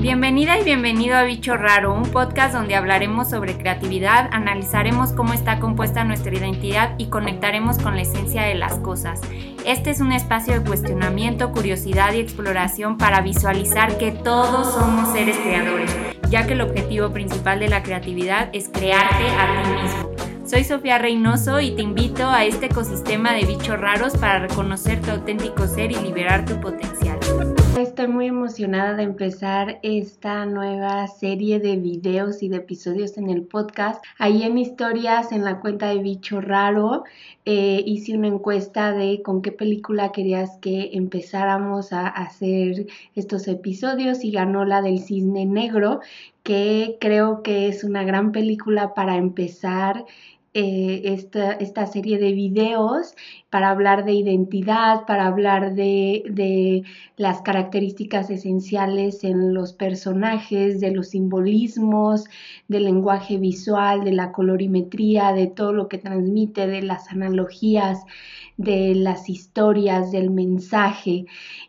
Bienvenida y bienvenido a Bicho Raro, un podcast donde hablaremos sobre creatividad, analizaremos cómo está compuesta nuestra identidad y conectaremos con la esencia de las cosas. Este es un espacio de cuestionamiento, curiosidad y exploración para visualizar que todos somos seres creadores, ya que el objetivo principal de la creatividad es crearte a ti mismo. Soy Sofía Reynoso y te invito a este ecosistema de bichos raros para reconocer tu auténtico ser y liberar tu potencial. Estoy muy emocionada de empezar esta nueva serie de videos y de episodios en el podcast. Ahí en historias, en la cuenta de Bicho Raro, eh, hice una encuesta de con qué película querías que empezáramos a hacer estos episodios y ganó la del Cisne Negro, que creo que es una gran película para empezar eh, esta, esta, serie de videos para hablar de identidad, para hablar de, de, las características esenciales en los personajes, de los simbolismos, del lenguaje visual, de la colorimetría, de todo lo que transmite, de las analogías, de las historias, del mensaje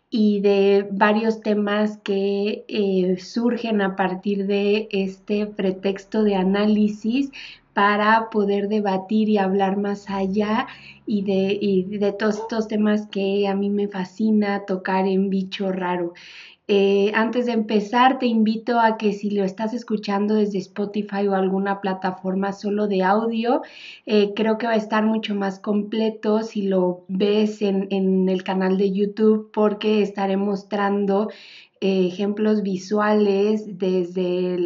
y de varios temas que eh, surgen a partir de este pretexto de análisis para poder debatir y hablar más allá y de, de todos estos temas que a mí me fascina tocar en bicho raro. Eh, antes de empezar, te invito a que si lo estás escuchando desde Spotify o alguna plataforma solo de audio, eh, creo que va a estar mucho más completo si lo ves en, en el canal de YouTube porque estaré mostrando ejemplos visuales desde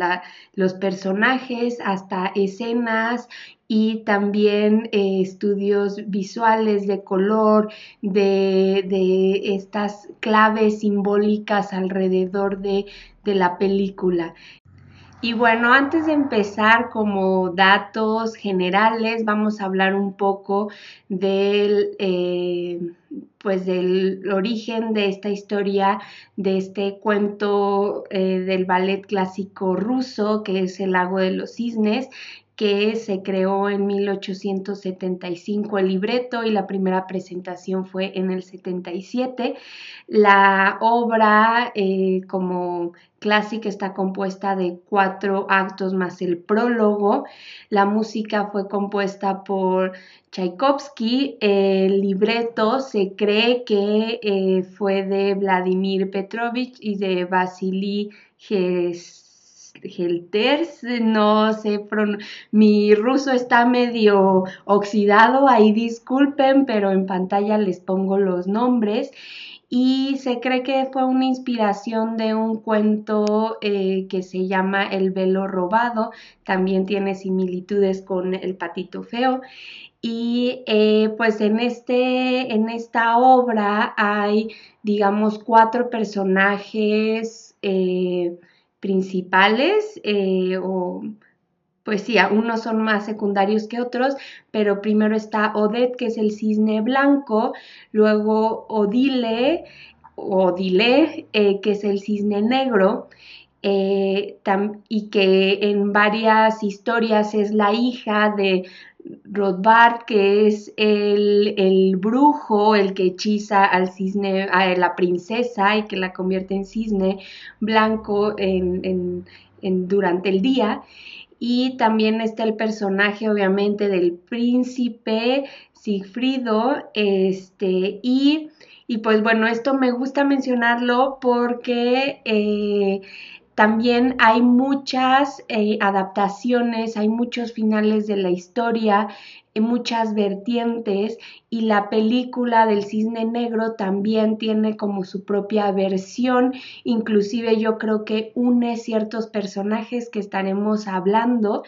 los personajes hasta escenas y también eh, estudios visuales de color, de, estas claves simbólicas alrededor de, de la película. Y bueno, antes de empezar como datos generales, vamos a hablar un poco del, eh, pues del origen de esta historia, de este cuento eh, del ballet clásico ruso, que es El lago de los cisnes, que se creó en 1875 el libreto y la primera presentación fue en el 77. La obra eh, como clásica está compuesta de cuatro actos más el prólogo. La música fue compuesta por Tchaikovsky. El libreto se cree que eh, fue de Vladimir Petrovich y de Vasily Gelters, no sé, mi ruso está medio oxidado, ahí disculpen, pero en pantalla les pongo los nombres y se cree que fue una inspiración de un cuento eh, que se llama El velo robado, también tiene similitudes con El patito feo. Y eh, pues en, este, en esta obra hay, digamos, cuatro personajes eh, principales o pues sí, unos son más secundarios que otros, pero primero está Odette, que es el cisne blanco, luego Odile, Odile, eh, que es el cisne negro, eh, y que en varias historias es la hija de Rothbard, que es el, brujo, el que hechiza al cisne, a la princesa y que la convierte en cisne blanco en, durante el día. Y también está el personaje, obviamente, del príncipe Sigfrido. Este, y, y pues bueno, esto me gusta mencionarlo porque eh, también hay muchas eh, adaptaciones, hay muchos finales de la historia muchas vertientes y la película del cisne negro también tiene como su propia versión, inclusive yo creo que une ciertos personajes que estaremos hablando.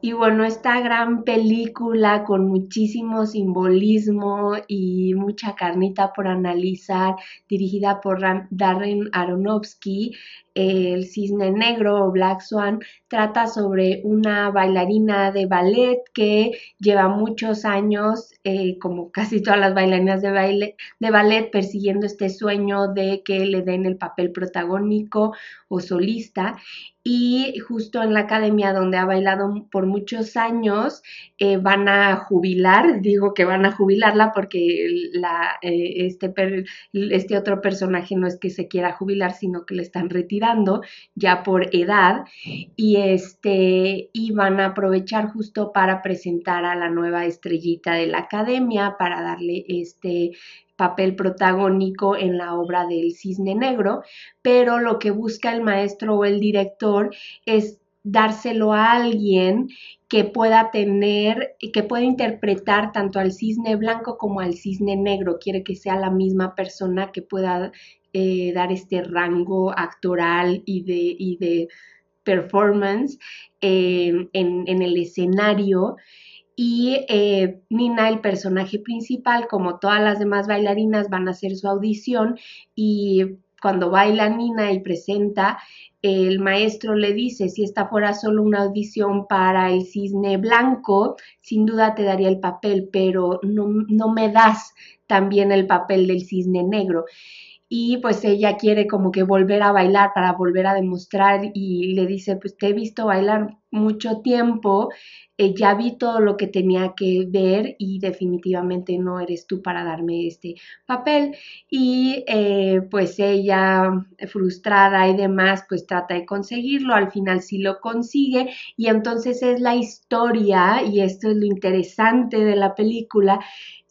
Y bueno, esta gran película con muchísimo simbolismo y mucha carnita por analizar, dirigida por Darren Aronofsky, el cisne negro o Black Swan trata sobre una bailarina de ballet que lleva muchos años, eh, como casi todas las bailarinas de, ballet, persiguiendo este sueño de que le den el papel protagónico o solista. Y justo en la academia donde ha bailado por muchos años eh, van a jubilar, digo que van a jubilarla porque eh, este, este otro personaje no es que se quiera jubilar, sino que le están retirando ya por edad y, este, y van a aprovechar justo para presentar a la nueva estrellita de la academia, para darle este papel protagónico en la obra del cisne negro, pero lo que busca el maestro o el director es dárselo a alguien que pueda tener, que pueda interpretar tanto al cisne blanco como al cisne negro. Quiere que sea la misma persona que pueda eh, dar este rango actoral y de, y de performance eh, en, en el escenario. Y eh, Nina, el personaje principal, como todas las demás bailarinas, van a hacer su audición y cuando baila Nina y presenta, el maestro le dice, si esta fuera solo una audición para el cisne blanco, sin duda te daría el papel, pero no, no me das también el papel del cisne negro y pues ella quiere como que volver a bailar para volver a demostrar y le dice, pues te he visto bailar mucho tiempo, eh, ya vi todo lo que tenía que ver y definitivamente no eres tú para darme este papel. Y eh, pues ella, frustrada y demás, pues trata de conseguirlo, al final sí lo consigue y entonces es la historia, y esto es lo interesante de la película,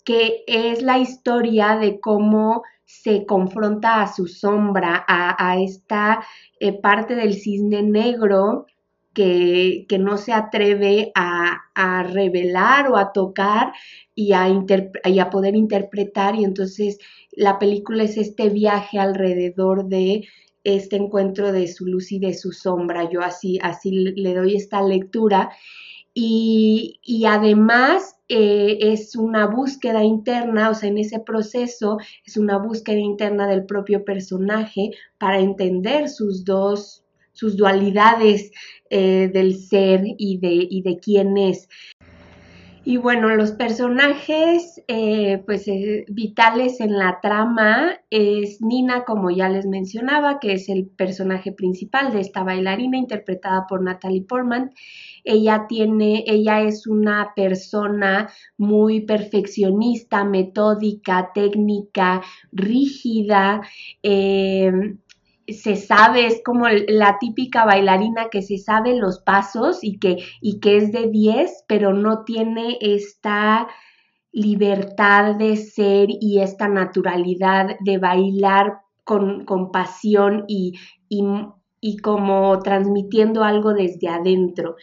que es la historia de cómo se confronta a su sombra, a, esta eh, parte del cisne negro que, no se atreve a, revelar o a tocar y a, y a poder interpretar. Y entonces la película es este viaje alrededor de este encuentro de su luz y de su sombra. Yo así, así le doy esta lectura. Y, además eh, es una búsqueda interna, o sea, en ese proceso es una búsqueda interna del propio personaje para entender sus dos, sus dualidades eh, del ser y de, y de quién es. Y bueno, los personajes eh, pues vitales en la trama es Nina, como ya les mencionaba, que es el personaje principal de esta bailarina interpretada por Natalie Portman. Ella tiene, ella es una persona muy perfeccionista, metódica, técnica, rígida. Eh, se sabe, es como la típica bailarina que se sabe los pasos y que, y que es de 10, pero no tiene esta libertad de ser y esta naturalidad de bailar con, con pasión y, y, y como transmitiendo algo desde adentro.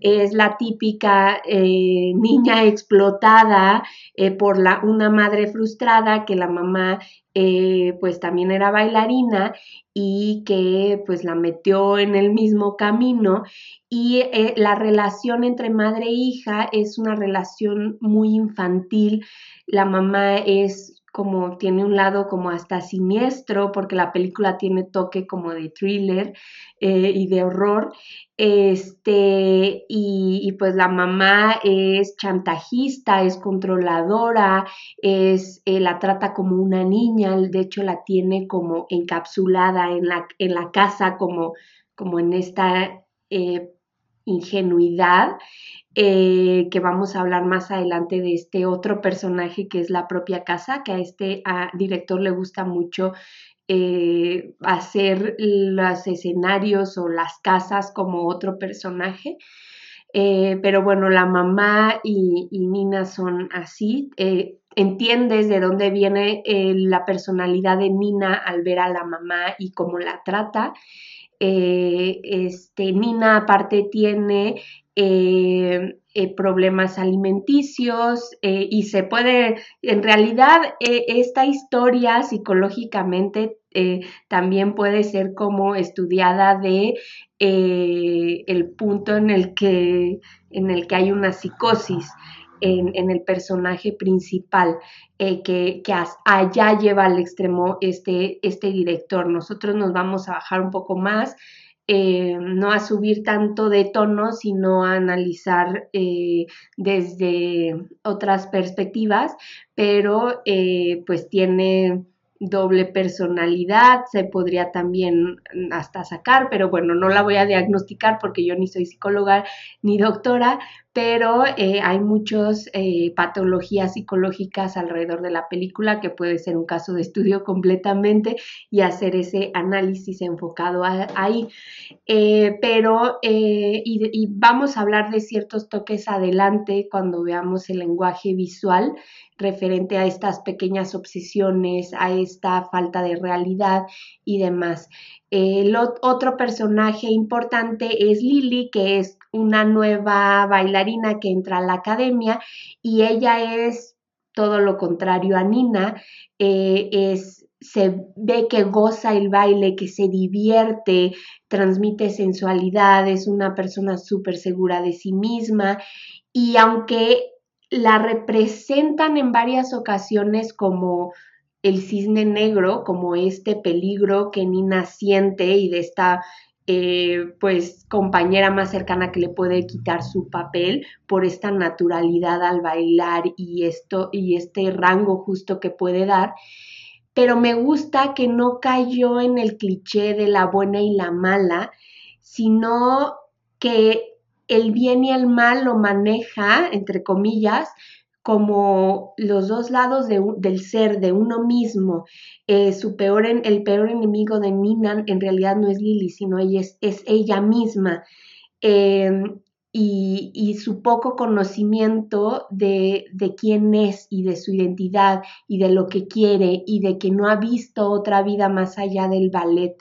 Es la típica eh, niña explotada eh, por la, una madre frustrada que la mamá eh, pues también era bailarina y que pues la metió en el mismo camino y la relación entre madre e hija es una relación muy infantil. La mamá es como tiene un lado como hasta siniestro, porque la película tiene toque como de thriller eh, y de horror. Este, y, pues la mamá es chantajista, es controladora, es, eh, la trata como una niña, de hecho la tiene como encapsulada en la, en la casa, como, como en esta eh, ingenuidad. Eh, que vamos a hablar más adelante de este otro personaje que es la propia casa, que a este director le gusta mucho eh, hacer los escenarios o las casas como otro personaje. Eh, pero bueno, la mamá y, Nina son así. Entiendes de dónde viene la personalidad de Nina al ver a la mamá y cómo la trata. este, Nina aparte tiene eh, eh, problemas alimenticios eh, y se puede, en realidad esta historia psicológicamente también puede ser como estudiada de el punto en el que, en el que hay una psicosis. En, el personaje principal, eh, que, allá lleva al extremo este, este director. Nosotros nos vamos a bajar un poco más. Eh, no a subir tanto de tono, sino a analizar eh, desde otras perspectivas, pero pues tiene doble personalidad, se podría también hasta sacar, pero bueno, no la voy a diagnosticar porque yo ni soy psicóloga ni doctora, pero eh, hay muchas eh, patologías psicológicas alrededor de la película que puede ser un caso de estudio completamente y hacer ese análisis enfocado ahí. Eh, pero, y, vamos a hablar de ciertos toques adelante cuando veamos el lenguaje visual referente a estas pequeñas obsesiones, a esta falta de realidad y demás. El otro personaje importante es Lily, que es una nueva bailarina que entra a la academia y ella es todo lo contrario a Nina, eh, es, se ve que goza el baile, que se divierte, transmite sensualidad, es una persona súper segura de sí misma y aunque la representan en varias ocasiones como el cisne negro, como este peligro que Nina siente y de esta eh, pues compañera más cercana que le puede quitar su papel por esta naturalidad al bailar y esto y este rango justo que puede dar. Pero me gusta que no cayó en el cliché de la buena y la mala sino que el bien y el mal lo maneja entre comillas como los dos lados del ser, de uno mismo. Eh, su peor, el peor enemigo de Nina en realidad no es Lily, sino ella es, ella misma. Em, y, su poco conocimiento de, de, quién es y de su identidad y de lo que quiere y de que no ha visto otra vida más allá del ballet.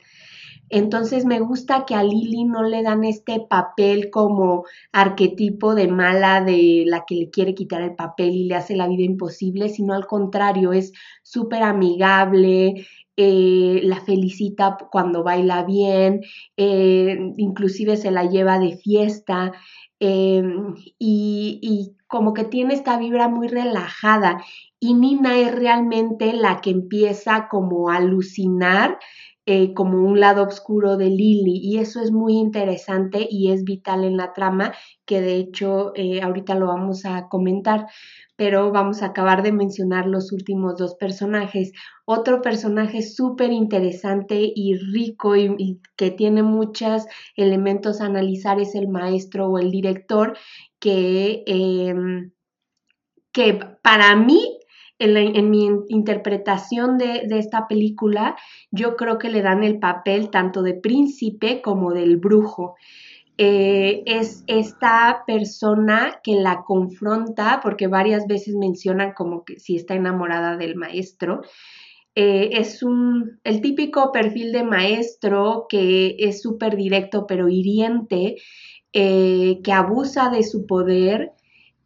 Entonces me gusta que a Lili no le dan este papel como arquetipo de mala de la que le quiere quitar el papel y le hace la vida imposible, sino al contrario, es súper amigable, eh, la felicita cuando baila bien, eh, inclusive se la lleva de fiesta eh, y, y como que tiene esta vibra muy relajada. Y Nina es realmente la que empieza como a alucinar eh, como un lado oscuro de Lily y eso es muy interesante y es vital en la trama que de hecho eh, ahorita lo vamos a comentar pero vamos a acabar de mencionar los últimos dos personajes. Otro personaje súper interesante y rico y, que tiene muchos elementos a analizar es el maestro o el director que, em, que para mí en, mi interpretación de, esta película, yo creo que le dan el papel tanto de príncipe como del brujo. Eh, es esta persona que la confronta, porque varias veces mencionan como que si está enamorada del maestro. Eh, es un, el típico perfil de maestro que es súper directo pero hiriente, eh, que abusa de su poder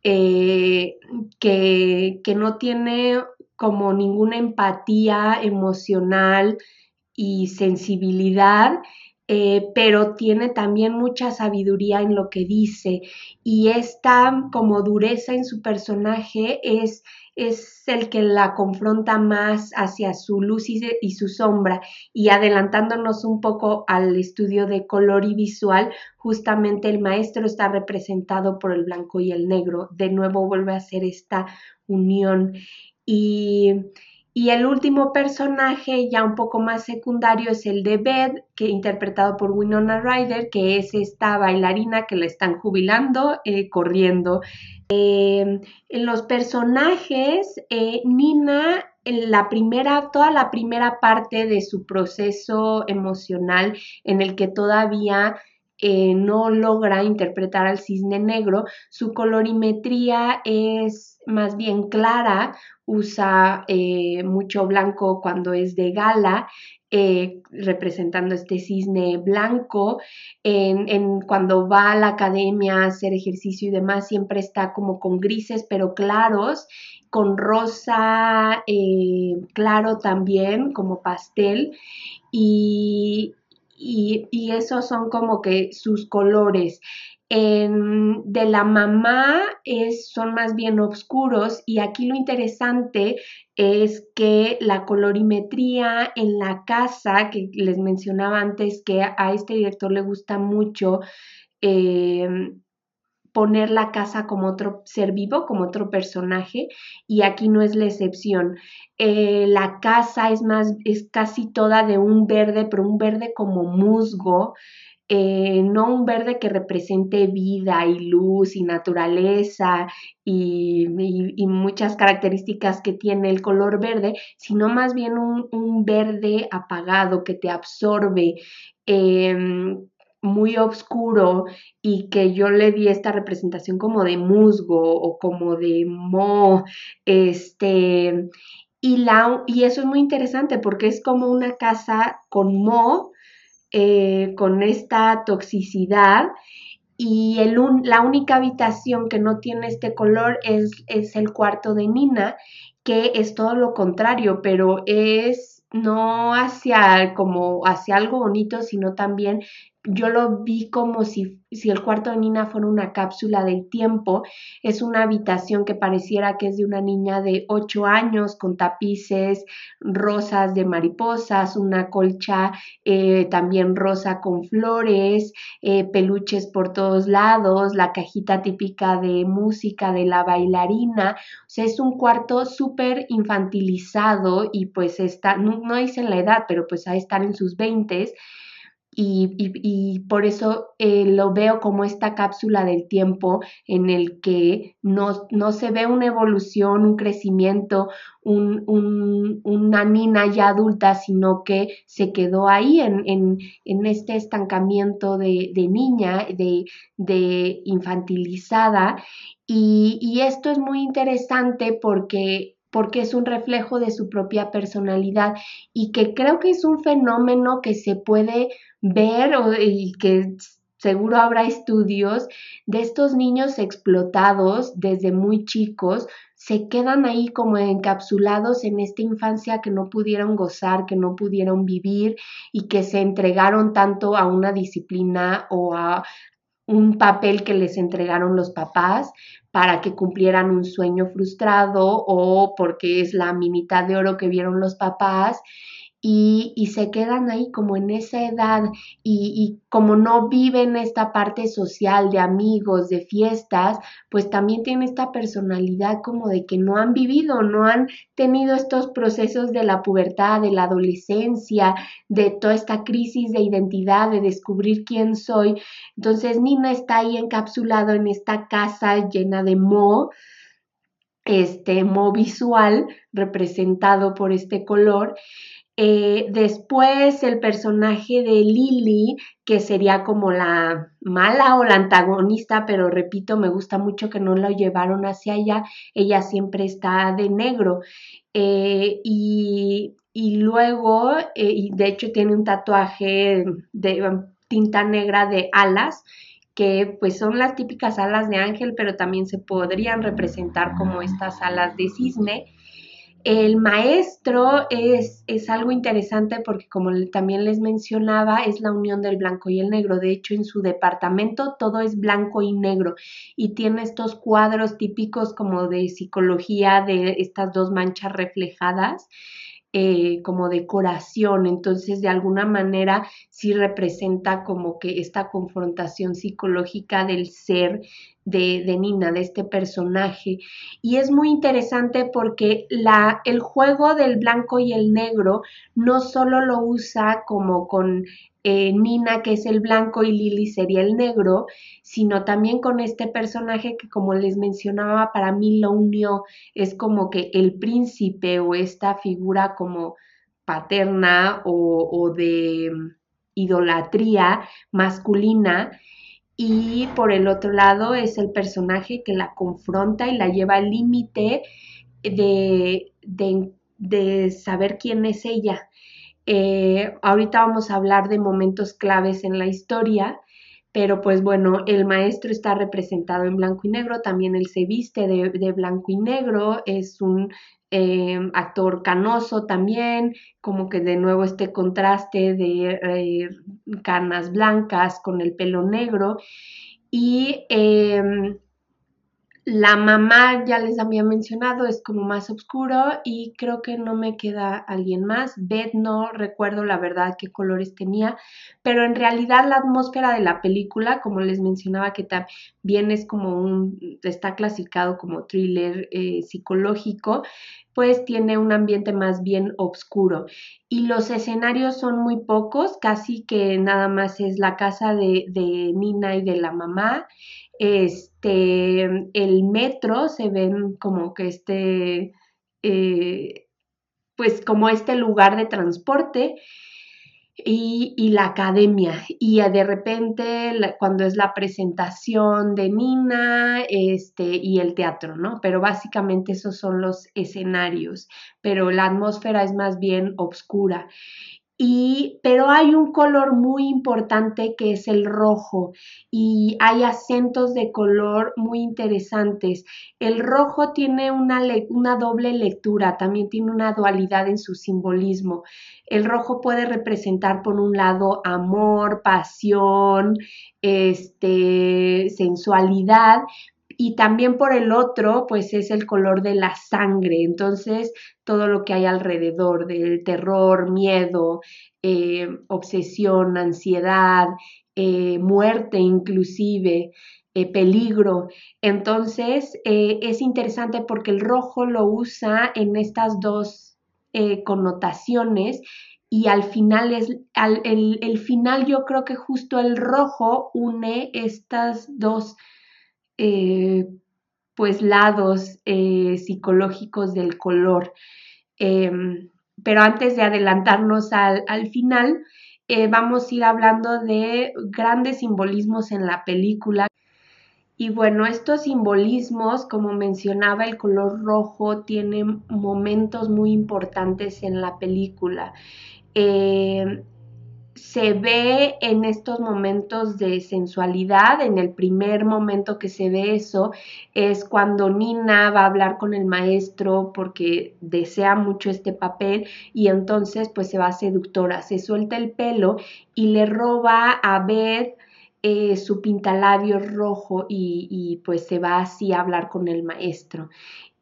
eh, que, no tiene como ninguna empatía emocional y sensibilidad, eh, pero tiene también mucha sabiduría en lo que dice y esta como dureza en su personaje es es el que la confronta más hacia su luz y, su sombra. Y adelantándonos un poco al estudio de color y visual, justamente el maestro está representado por el blanco y el negro. De nuevo vuelve a ser esta unión. Y, y el último personaje, ya un poco más secundario, es el de Beth, que interpretado por Winona Ryder, que es esta bailarina que la están jubilando, eh, corriendo. Em, en los personajes, eh, Nina, en la primera, toda la primera parte de su proceso emocional en el que todavía eh, no logra interpretar al cisne negro, su colorimetría es más bien clara, usa eh, mucho blanco cuando es de gala, eh, representando este cisne blanco. Cuando va a la academia a hacer ejercicio y demás, siempre está como con grises pero claros, con rosa claro también, como pastel. Y, y, esos son como que sus colores. de la mamá son más bien oscuros y aquí lo interesante es que la colorimetría en la casa, que les mencionaba antes que a este director le gusta mucho eh, poner la casa como otro ser vivo, como otro personaje, y aquí no es la excepción. Eh, la casa es más, es casi toda de un verde, pero un verde como musgo, eh, no un verde que represente vida y luz y naturaleza y, muchas características que tiene el color verde, sino más bien un, verde apagado que te absorbe. Em, muy oscuro y que yo le di esta representación como de musgo o como de mo, este, y, la, y eso es muy interesante porque es como una casa con mo, eh, con esta toxicidad y el la única habitación que no tiene este color es, es el cuarto de Nina, que es todo lo contrario, pero es no hacia como hacia algo bonito, sino también yo lo vi como si, si, el cuarto de Nina fuera una cápsula del tiempo. Es una habitación que pareciera que es de una niña de 8 años con tapices rosas de mariposas, una colcha eh, también rosa con flores, eh, peluches por todos lados, la cajita típica de música de la bailarina. O sea, es un cuarto súper infantilizado y pues está, no, no dicen la edad, pero pues a estar en sus 20 y, por eso eh, lo veo como esta cápsula del tiempo en el que no, no se ve una evolución, un crecimiento, un, una nina ya adulta, sino que se quedó ahí en, en, este estancamiento de, de niña, de, de infantilizada. Y, y esto es muy interesante porque porque es un reflejo de su propia personalidad y que creo que es un fenómeno que se puede ver y que seguro habrá estudios de estos niños explotados desde muy chicos, se quedan ahí como encapsulados en esta infancia que no pudieron gozar, que no pudieron vivir y que se entregaron tanto a una disciplina o a un papel que les entregaron los papás para que cumplieran un sueño frustrado o porque es la minita de oro que vieron los papás y, se quedan ahí como en esa edad y, como no viven esta parte social de amigos, de fiestas, pues también tienen esta personalidad como de que no han vivido, no han tenido estos procesos de la pubertad, de la adolescencia, de toda esta crisis de identidad, de descubrir quién soy. Entonces Nina está ahí encapsulado en esta casa llena de mo, este mo visual representado por este color eh, después el personaje de Lily, que sería como la mala o la antagonista, pero repito, me gusta mucho que no lo llevaron hacia allá, ella siempre está de negro. Eh, y, y, luego, eh, y de hecho tiene un tatuaje de um, tinta negra de alas, que pues son las típicas alas de ángel, pero también se podrían representar como estas alas de cisne. El maestro es, es, algo interesante porque como también les mencionaba, es la unión del blanco y el negro. De hecho, en su departamento todo es blanco y negro y tiene estos cuadros típicos como de psicología de estas dos manchas reflejadas. Eh, como decoración, entonces de alguna manera sí representa como que esta confrontación psicológica del ser de, Nina, de este personaje. Y es muy interesante porque la, el juego del blanco y el negro no solo lo usa como con eh, Nina, que es el blanco, y Lily sería el negro, sino también con este personaje que, como les mencionaba, para mí lo unió, es como que el príncipe o esta figura como paterna o, o de idolatría masculina y por el otro lado es el personaje que la confronta y la lleva al límite de, de, saber quién es ella. Eh, ahorita vamos a hablar de momentos claves en la historia, pero pues bueno, el maestro está representado en blanco y negro, también él se viste de, blanco y negro, es un eh, actor canoso también, como que de nuevo este contraste de eh, canas blancas con el pelo negro. Y em, la mamá, ya les había mencionado, es como más oscuro y creo que no me queda alguien más. Beth no recuerdo la verdad qué colores tenía, pero en realidad la atmósfera de la película, como les mencionaba, que también es como un, está clasificado como thriller eh, psicológico, pues tiene un ambiente más bien oscuro. Y los escenarios son muy pocos, casi que nada más es la casa de, de Nina y de la mamá este, el metro se ven como que este, eh, pues como este lugar de transporte y, la academia. Y de repente, cuando es la presentación de Nina este, y el teatro, ¿no? Pero básicamente esos son los escenarios, pero la atmósfera es más bien oscura pero hay un color muy importante que es el rojo y hay acentos de color muy interesantes. El rojo tiene una, una doble lectura, también tiene una dualidad en su simbolismo. El rojo puede representar por un lado amor, pasión, este, sensualidad, y también por el otro, pues es el color de la sangre, entonces todo lo que hay alrededor del terror, miedo, eh, obsesión, ansiedad, eh, muerte inclusive, eh, peligro. Entonces es interesante porque el rojo lo usa en estas dos connotaciones y al final es, el, el final yo creo que justo el rojo une estas dos eh, pues lados eh, psicológicos del color. Em, pero antes de adelantarnos al, final, eh, vamos a ir hablando de grandes simbolismos en la película. Y bueno, estos simbolismos, como mencionaba, el color rojo tiene momentos muy importantes en la película. Em, se ve en estos momentos de sensualidad. En el primer momento que se ve eso es cuando Nina va a hablar con el maestro porque desea mucho este papel y entonces pues se va seductora, se suelta el pelo y le roba a Beth eh, su pintalabio rojo y, pues se va así a hablar con el maestro.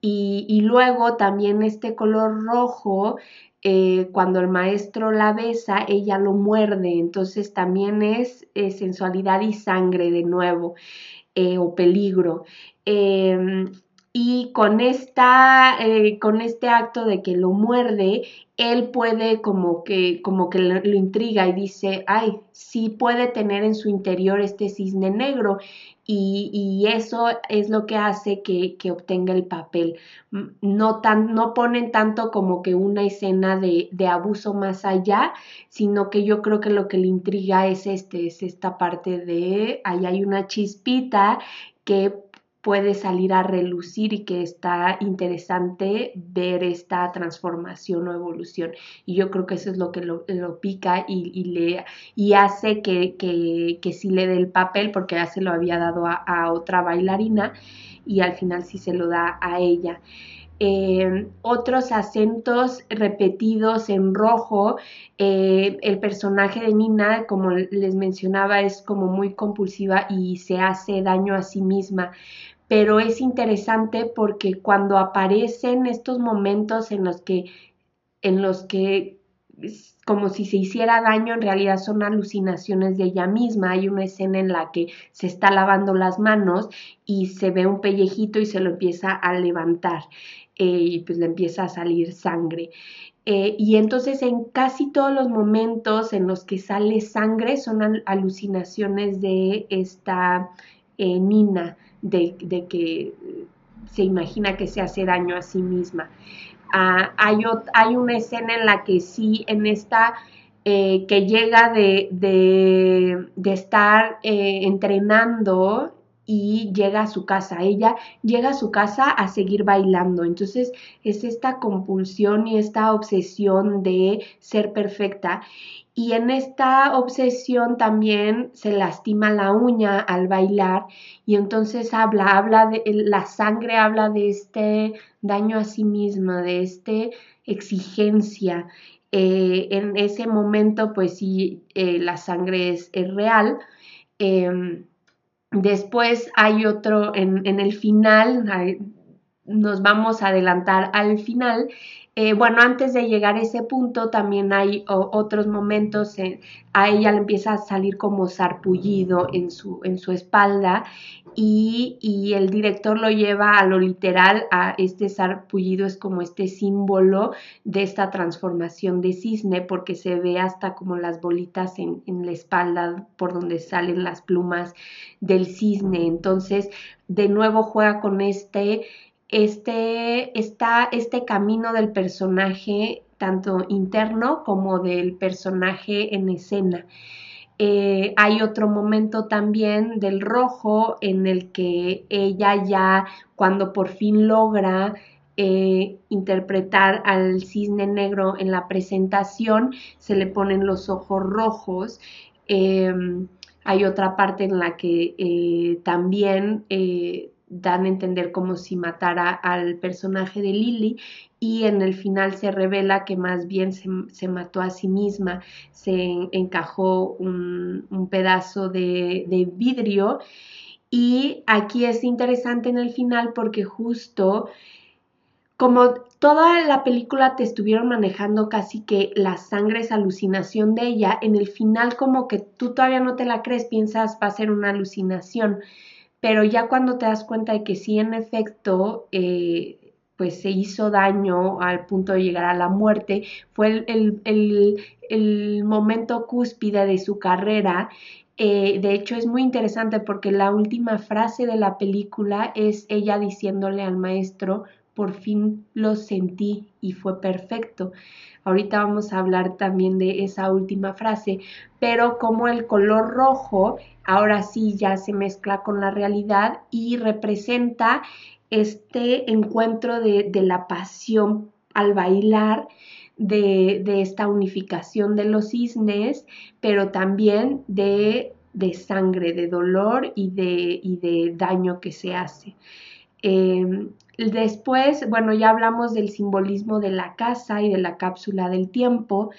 Y, luego también este color rojo eh, cuando el maestro la besa, ella lo muerde, entonces también es sensualidad y sangre de nuevo, eh, o peligro. Y con, esta, eh, con este acto de que lo muerde, él puede como que, como que lo, intriga y dice, ay, sí puede tener en su interior este cisne negro y, eso es lo que hace que, obtenga el papel. No, tan, no ponen tanto como que una escena de, de, abuso más allá, sino que yo creo que lo que le intriga es este, es esta parte de ahí hay una chispita que puede salir a relucir y que está interesante ver esta transformación o evolución. Y yo creo que eso es lo que lo, pica y, le, y hace que, que, sí le dé el papel, porque ya se lo había dado a, otra bailarina y al final sí se lo da a ella. Eh, otros acentos repetidos en rojo. Eh, el personaje de Nina, como les mencionaba, es como muy compulsiva y se hace daño a sí misma pero es interesante porque cuando aparecen estos momentos en los que, en los que como si se hiciera daño, en realidad son alucinaciones de ella misma. Hay una escena en la que se está lavando las manos y se ve un pellejito y se lo empieza a levantar eh, y pues le empieza a salir sangre. Eh, y entonces en casi todos los momentos en los que sale sangre son alucinaciones de esta eh, Nina de, que se imagina que se hace daño a sí misma. Hay, hay, una escena en la que sí, en esta, eh, que llega de, de, estar eh, entrenando y llega a su casa. Ella llega a su casa a seguir bailando. Entonces es esta compulsión y esta obsesión de ser perfecta. Y en esta obsesión también se lastima la uña al bailar y entonces habla, habla de la sangre, habla de este daño a sí misma, de este exigencia. Eh, en ese momento, pues sí, eh, la sangre es, real. Em, Después hay otro, en, en el final, nos vamos a adelantar al final, eh, bueno, antes de llegar a ese punto también hay otros momentos, a ella le empieza a salir como sarpullido en su, en su espalda y, el director lo lleva a lo literal, a este sarpullido es como este símbolo de esta transformación de cisne porque se ve hasta como las bolitas en, en la espalda por donde salen las plumas del cisne. Entonces, de nuevo juega con este este, está este camino del personaje, tanto interno como del personaje en escena. Eh, hay otro momento también del rojo en el que ella ya, cuando por fin logra eh, interpretar al cisne negro en la presentación, se le ponen los ojos rojos. Em, hay otra parte en la que eh, también dan a entender como si matara al personaje de Lily y en el final se revela que más bien se, mató a sí misma, se encajó un, pedazo de, de vidrio. Y aquí es interesante en el final porque justo como toda la película te estuvieron manejando casi que la sangre es alucinación de ella, en el final como que tú todavía no te la crees, piensas va a ser una alucinación pero ya cuando te das cuenta de que sí, en efecto, eh, pues se hizo daño al punto de llegar a la muerte, fue el, momento cúspide de su carrera. Eh, de hecho, es muy interesante porque la última frase de la película es ella diciéndole al maestro, por fin lo sentí y fue perfecto. Ahorita vamos a hablar también de esa última frase, pero como el color rojo ahora sí ya se mezcla con la realidad y representa este encuentro de, la pasión al bailar, de, esta unificación de los cisnes, pero también de, sangre, de dolor y de, de, daño que se hace. Em, después, bueno, ya hablamos del simbolismo de la casa y de la cápsula del tiempo.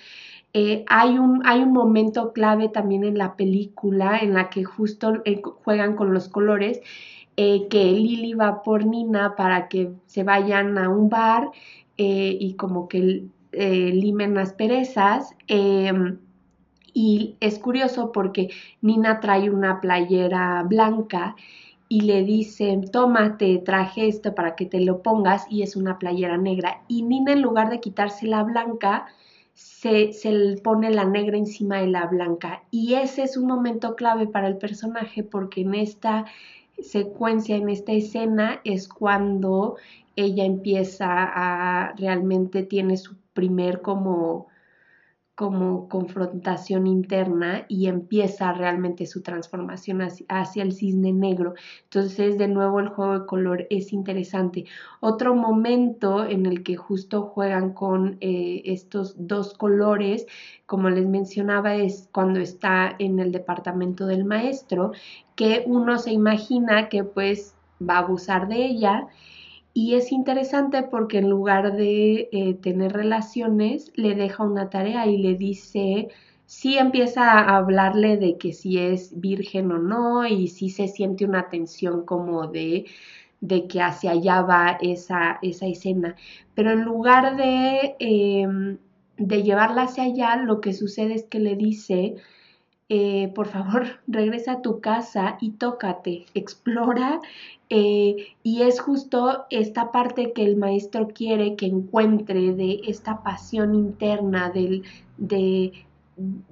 Eh, hay, un, hay un momento clave también en la película en la que justo eh, juegan con los colores, eh, que Lily va por Nina para que se vayan a un bar y como que limen las perezas. Em, y es curioso porque Nina trae una playera blanca y le dice, toma, te traje esto para que te lo pongas y es una playera negra. Y Nina en lugar de quitarse la blanca, se, se, pone la negra encima de la blanca. Y ese es un momento clave para el personaje porque en esta secuencia, en esta escena, es cuando ella empieza a realmente tiene su primer como como confrontación interna y empieza realmente su transformación hacia, el cisne negro. Entonces, de nuevo, el juego de color es interesante. Otro momento en el que justo juegan con eh, estos dos colores, como les mencionaba, es cuando está en el departamento del maestro, que uno se imagina que pues va a abusar de ella y es interesante porque en lugar de eh, tener relaciones, le deja una tarea y le dice, sí empieza a hablarle de que si es virgen o no y si se siente una tensión como de, de que hacia allá va esa, esa escena. Pero en lugar de, em, de llevarla hacia allá, lo que sucede es que le dice, eh, por favor, regresa a tu casa y tócate, explora. Eh, y es justo esta parte que el maestro quiere que encuentre de esta pasión interna del, de,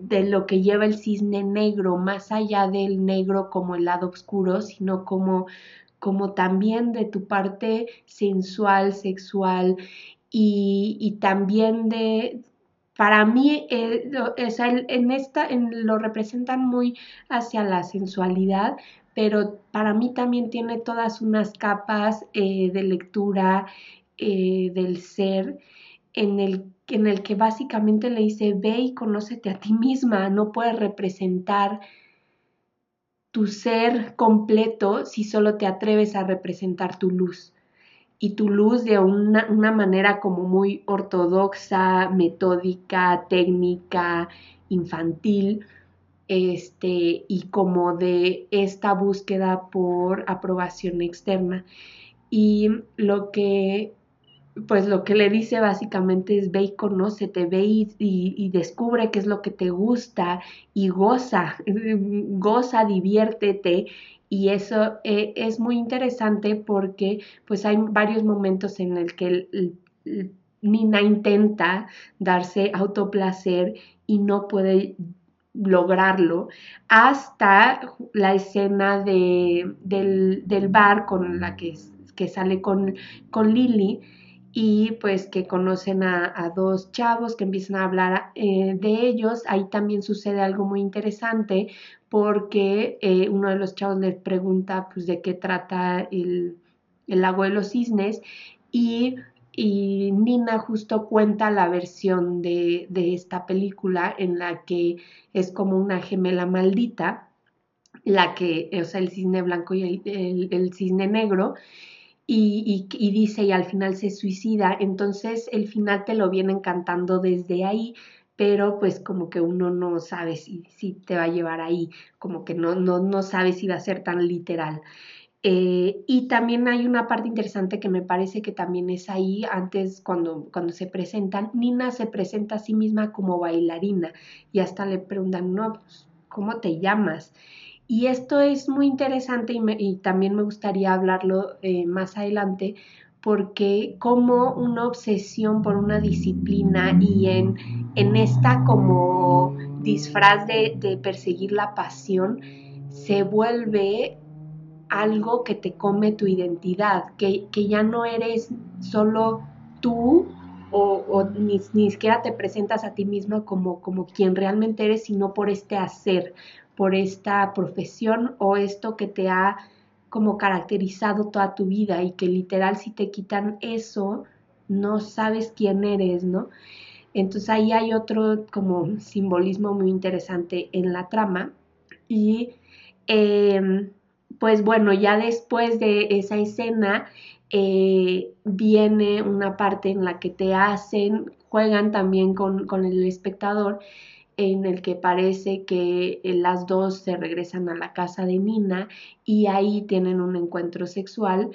lo que lleva el cisne negro, más allá del negro como el lado oscuro, sino como, también de tu parte sensual, sexual y también de, para mí, eh, en esta lo representan muy hacia la sensualidad, pero para mí también tiene todas unas capas eh, de lectura eh, del ser en el, en el que básicamente le dice, ve y conócete a ti misma, no puedes representar tu ser completo si solo te atreves a representar tu luz y tu luz de una, manera como muy ortodoxa, metódica, técnica, infantil. este, y como de esta búsqueda por aprobación externa. Y lo que pues lo que le dice básicamente es ve y conócete, ve y, y, descubre qué es lo que te gusta y goza, goza, diviértete. Y eso eh, es muy interesante porque pues hay varios momentos en el que Nina intenta darse autoplacer y no puede lograrlo hasta la escena de, del, del, bar con la que, que sale con, con Lily y pues que conocen a, dos chavos que empiezan a hablar eh, de ellos. Ahí también sucede algo muy interesante porque eh, uno de los chavos les pregunta pues de qué trata el, el lago de los cisnes y, y, Nina justo cuenta la versión de, de, esta película en la que es como una gemela maldita, la que, o sea, el cisne blanco y el, el cisne negro y, dice y al final se suicida, entonces el final te lo viene cantando desde ahí, pero pues como que uno no sabe si, si te va a llevar ahí, como que no, no, no sabe si va a ser tan literal. Eh, y también hay una parte interesante que me parece que también es ahí, antes cuando, cuando se presentan, Nina se presenta a sí misma como bailarina y hasta le preguntan, no, pues, ¿cómo te llamas? Y esto es muy interesante y, también me gustaría hablarlo eh, más adelante porque como una obsesión por una disciplina y en, en esta como disfraz de, perseguir la pasión, se vuelve algo que te come tu identidad, que, ya no eres solo tú o, ni, ni, siquiera te presentas a ti misma como, como quien realmente eres, sino por este hacer, por esta profesión o esto que te ha como caracterizado toda tu vida y que literal si te quitan eso, no sabes quién eres, ¿no? Entonces ahí hay otro como simbolismo muy interesante en la trama y em, pues bueno, ya después de esa escena eh, viene una parte en la que te hacen, juegan también con, con el espectador en el que parece que eh, las dos se regresan a la casa de Nina y ahí tienen un encuentro sexual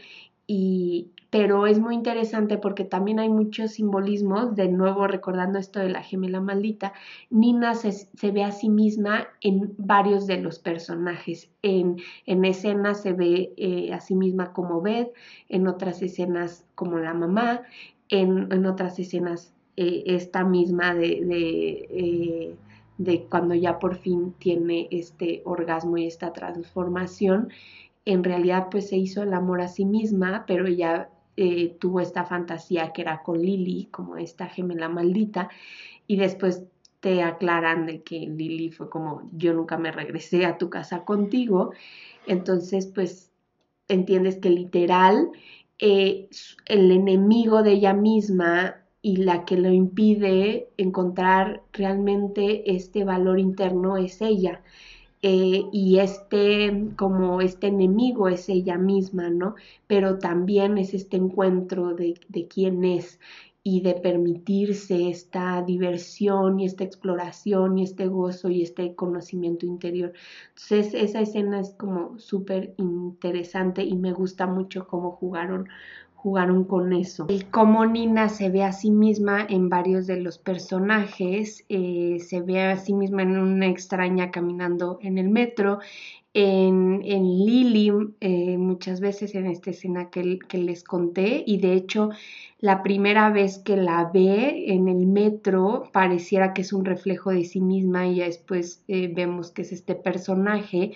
y pero es muy interesante porque también hay muchos simbolismos, de nuevo recordando esto de la gemela maldita, Nina se, ve a sí misma en varios de los personajes, en, en escenas se ve eh, a sí misma como Beth, en otras escenas como la mamá, en, otras escenas eh, esta misma de cuando ya por fin tiene este orgasmo y esta transformación, en realidad pues se hizo el amor a sí misma, pero ella eh, tuvo esta fantasía que era con Lily, como esta gemela maldita, y después te aclaran de que Lily fue como yo nunca me regresé a tu casa contigo, entonces pues entiendes que literal eh, el enemigo de ella misma y la que lo impide encontrar realmente este valor interno es ella. Eh, y este, como este enemigo es ella misma, ¿no? Pero también es este encuentro de, de quién es y de permitirse esta diversión y esta exploración y este gozo y este conocimiento interior. Entonces esa escena es como súper interesante y me gusta mucho cómo jugaron jugaron con eso. Y cómo Nina se ve a sí misma en varios de los personajes, eh, se ve a sí misma en una extraña caminando en el metro, en, en Lily eh, muchas veces en esta escena que, les conté y de hecho la primera vez que la ve en el metro pareciera que es un reflejo de sí misma y después eh, vemos que es este personaje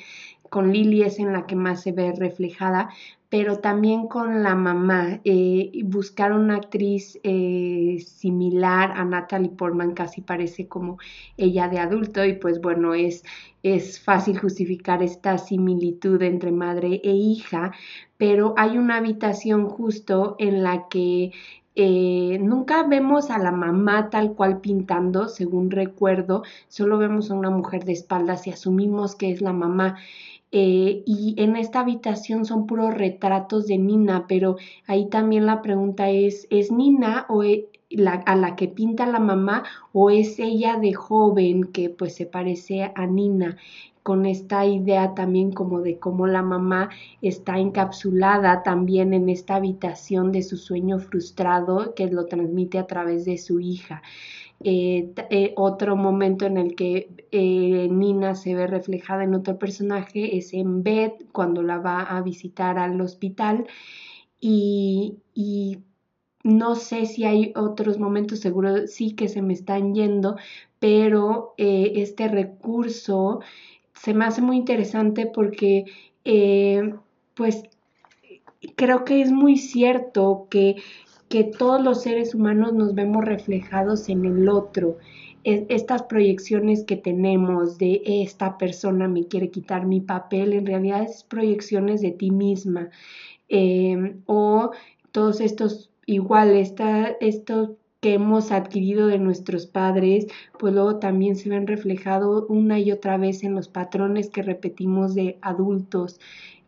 con Lily es en la que más se ve reflejada, pero también con la mamá. Eh, buscar una actriz eh, similar a Natalie Portman casi parece como ella de adulto y pues bueno, es, es fácil justificar esta similitud entre madre e hija, pero hay una habitación justo en la que eh, nunca vemos a la mamá tal cual pintando, según recuerdo, solo vemos a una mujer de espaldas y asumimos que es la mamá Eh, y en esta habitación son puros retratos de Nina, pero ahí también la pregunta es, ¿es Nina o e, a la que pinta la mamá o es ella de joven que pues se parece a Nina? con esta idea también como de cómo la mamá está encapsulada también en esta habitación de su sueño frustrado que lo transmite a través de su hija. Eh, eh, otro momento en el que eh, Nina se ve reflejada en otro personaje es en Beth cuando la va a visitar al hospital y, no sé si hay otros momentos, seguro sí que se me están yendo, pero este recurso se me hace muy interesante porque pues creo que es muy cierto que que todos los seres humanos nos vemos reflejados en el otro. estas proyecciones que tenemos de esta persona me quiere quitar mi papel, en realidad es proyecciones de ti misma. Em, o todos estos, igual, esta, esto que hemos adquirido de nuestros padres, pues luego también se ven reflejados una y otra vez en los patrones que repetimos de adultos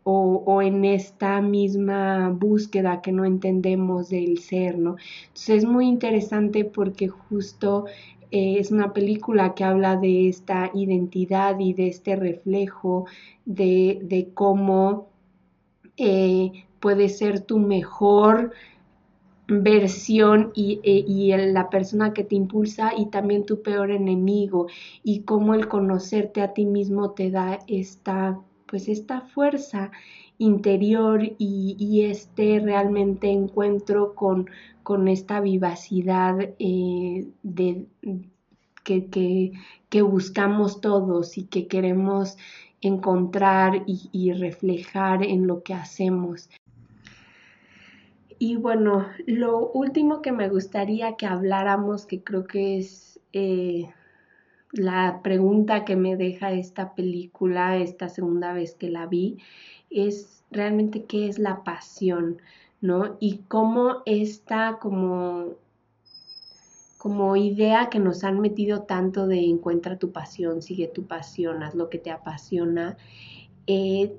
o, en esta misma búsqueda que no entendemos del ser, ¿no? Entonces es muy interesante porque justo eh, es una película que habla de esta identidad y de este reflejo de, cómo eh, puede ser tu mejor versión y, eh, y, la persona que te impulsa y también tu peor enemigo y cómo el conocerte a ti mismo te da esta pues esta fuerza interior y, este realmente encuentro con, con esta vivacidad eh, de, que, que, buscamos todos y que queremos encontrar y, reflejar en lo que hacemos. Y bueno, lo último que me gustaría que habláramos, que creo que es eh, la pregunta que me deja esta película, esta segunda vez que la vi, es realmente qué es la pasión, ¿no? Y cómo esta como como idea que nos han metido tanto de encuentra tu pasión, sigue tu pasión, haz lo que te apasiona, eh,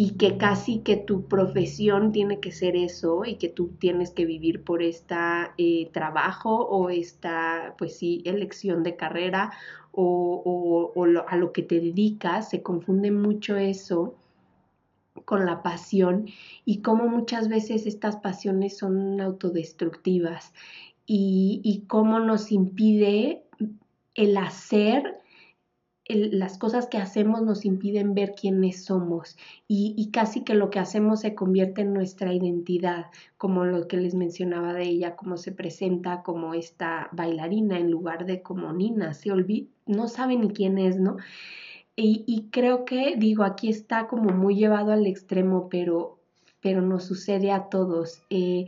y que casi que tu profesión tiene que ser eso y que tú tienes que vivir por esta eh, trabajo o esta, pues sí, elección de carrera o, a lo que te dedicas, se confunde mucho eso con la pasión y cómo muchas veces estas pasiones son autodestructivas y, y cómo nos impide el hacer las cosas que hacemos nos impiden ver quiénes somos y, casi que lo que hacemos se convierte en nuestra identidad, como lo que les mencionaba de ella, cómo se presenta como esta bailarina en lugar de como Nina, se olvida, no sabe ni quién es, ¿no? Y, creo que, digo, aquí está como muy llevado al extremo, pero, pero nos sucede a todos. Eh,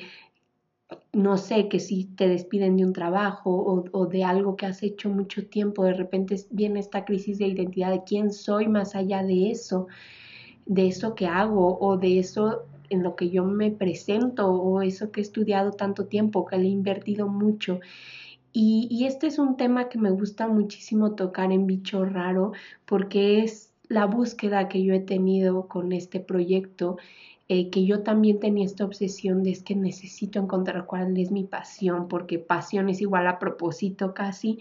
no sé, que si te despiden de un trabajo o, de algo que has hecho mucho tiempo, de repente viene esta crisis de identidad de quién soy más allá de eso, de eso que hago o de eso en lo que yo me presento o eso que he estudiado tanto tiempo, que le he invertido mucho. Y, y este es un tema que me gusta muchísimo tocar en Bicho Raro porque es la búsqueda que yo he tenido con este proyecto eh, que yo también tenía esta obsesión de es que necesito encontrar cuál es mi pasión, porque pasión es igual a propósito casi.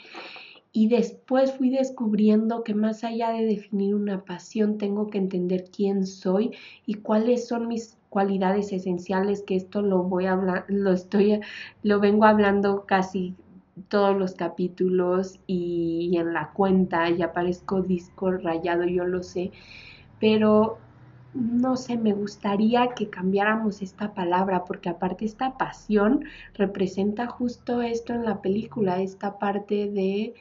Y después fui descubriendo que más allá de definir una pasión, tengo que entender quién soy y cuáles son mis cualidades esenciales, que esto lo voy a hablar, lo estoy, lo vengo hablando casi todos los capítulos y, y en la cuenta ya aparezco disco rayado, yo lo sé, pero no sé, me gustaría que cambiáramos esta palabra, porque aparte esta pasión representa justo esto en la película, esta parte de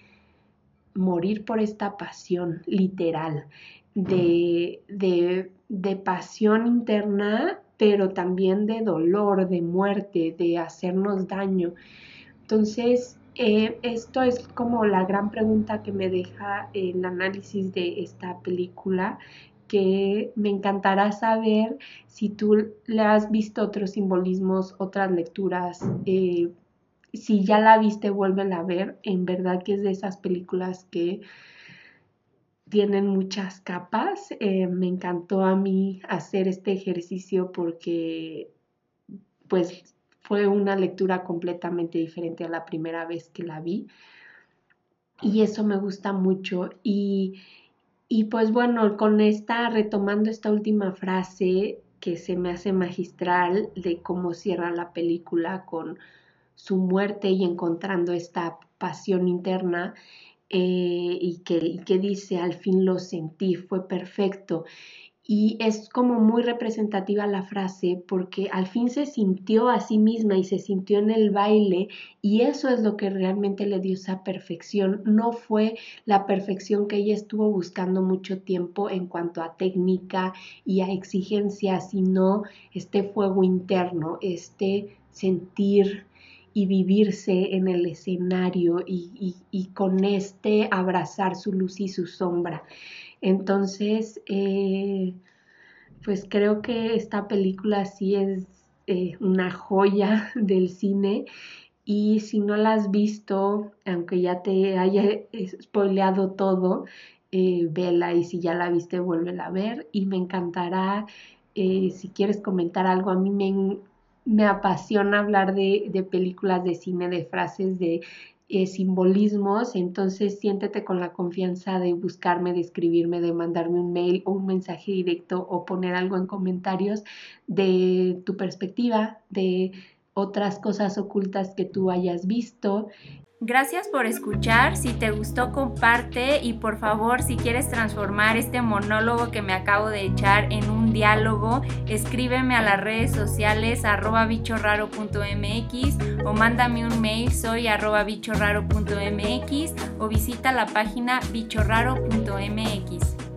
morir por esta pasión literal, de, de, de pasión interna, pero también de dolor, de muerte, de hacernos daño. Entonces, eh, esto es como la gran pregunta que me deja el análisis de esta película que me encantará saber si tú le has visto otros simbolismos, otras lecturas. Eh, si ya la viste, vuélvela a ver. En verdad que es de esas películas que tienen muchas capas. Eh, me encantó a mí hacer este ejercicio porque pues fue una lectura completamente diferente a la primera vez que la vi. Y eso me gusta mucho. Y, y pues bueno, con esta, retomando esta última frase que se me hace magistral de cómo cierra la película con su muerte y encontrando esta pasión interna, eh, y, que, que dice, al fin lo sentí, fue perfecto. Y es como muy representativa la frase porque al fin se sintió a sí misma y se sintió en el baile y eso es lo que realmente le dio esa perfección. No fue la perfección que ella estuvo buscando mucho tiempo en cuanto a técnica y a exigencia, sino este fuego interno, este sentir y vivirse en el escenario y, con este abrazar su luz y su sombra. Entonces, eh, pues creo que esta película sí es eh, una joya del cine y si no la has visto, aunque ya te haya spoileado todo, eh, vela y si ya la viste, vuélvela a ver y me encantará. si quieres comentar algo, a mí me, me apasiona hablar de, películas de cine, de frases, de eh, simbolismos, entonces siéntete con la confianza de buscarme, de escribirme, de mandarme un mail o un mensaje directo o poner algo en comentarios de tu perspectiva, de otras cosas ocultas que tú hayas visto Gracias por escuchar, si te gustó comparte y por favor si quieres transformar este monólogo que me acabo de echar en un diálogo, escríbeme a las redes sociales arroba bichorraro.mx o mándame un mail soy arroba bichorraro.mx o visita la página bichorraro.mx.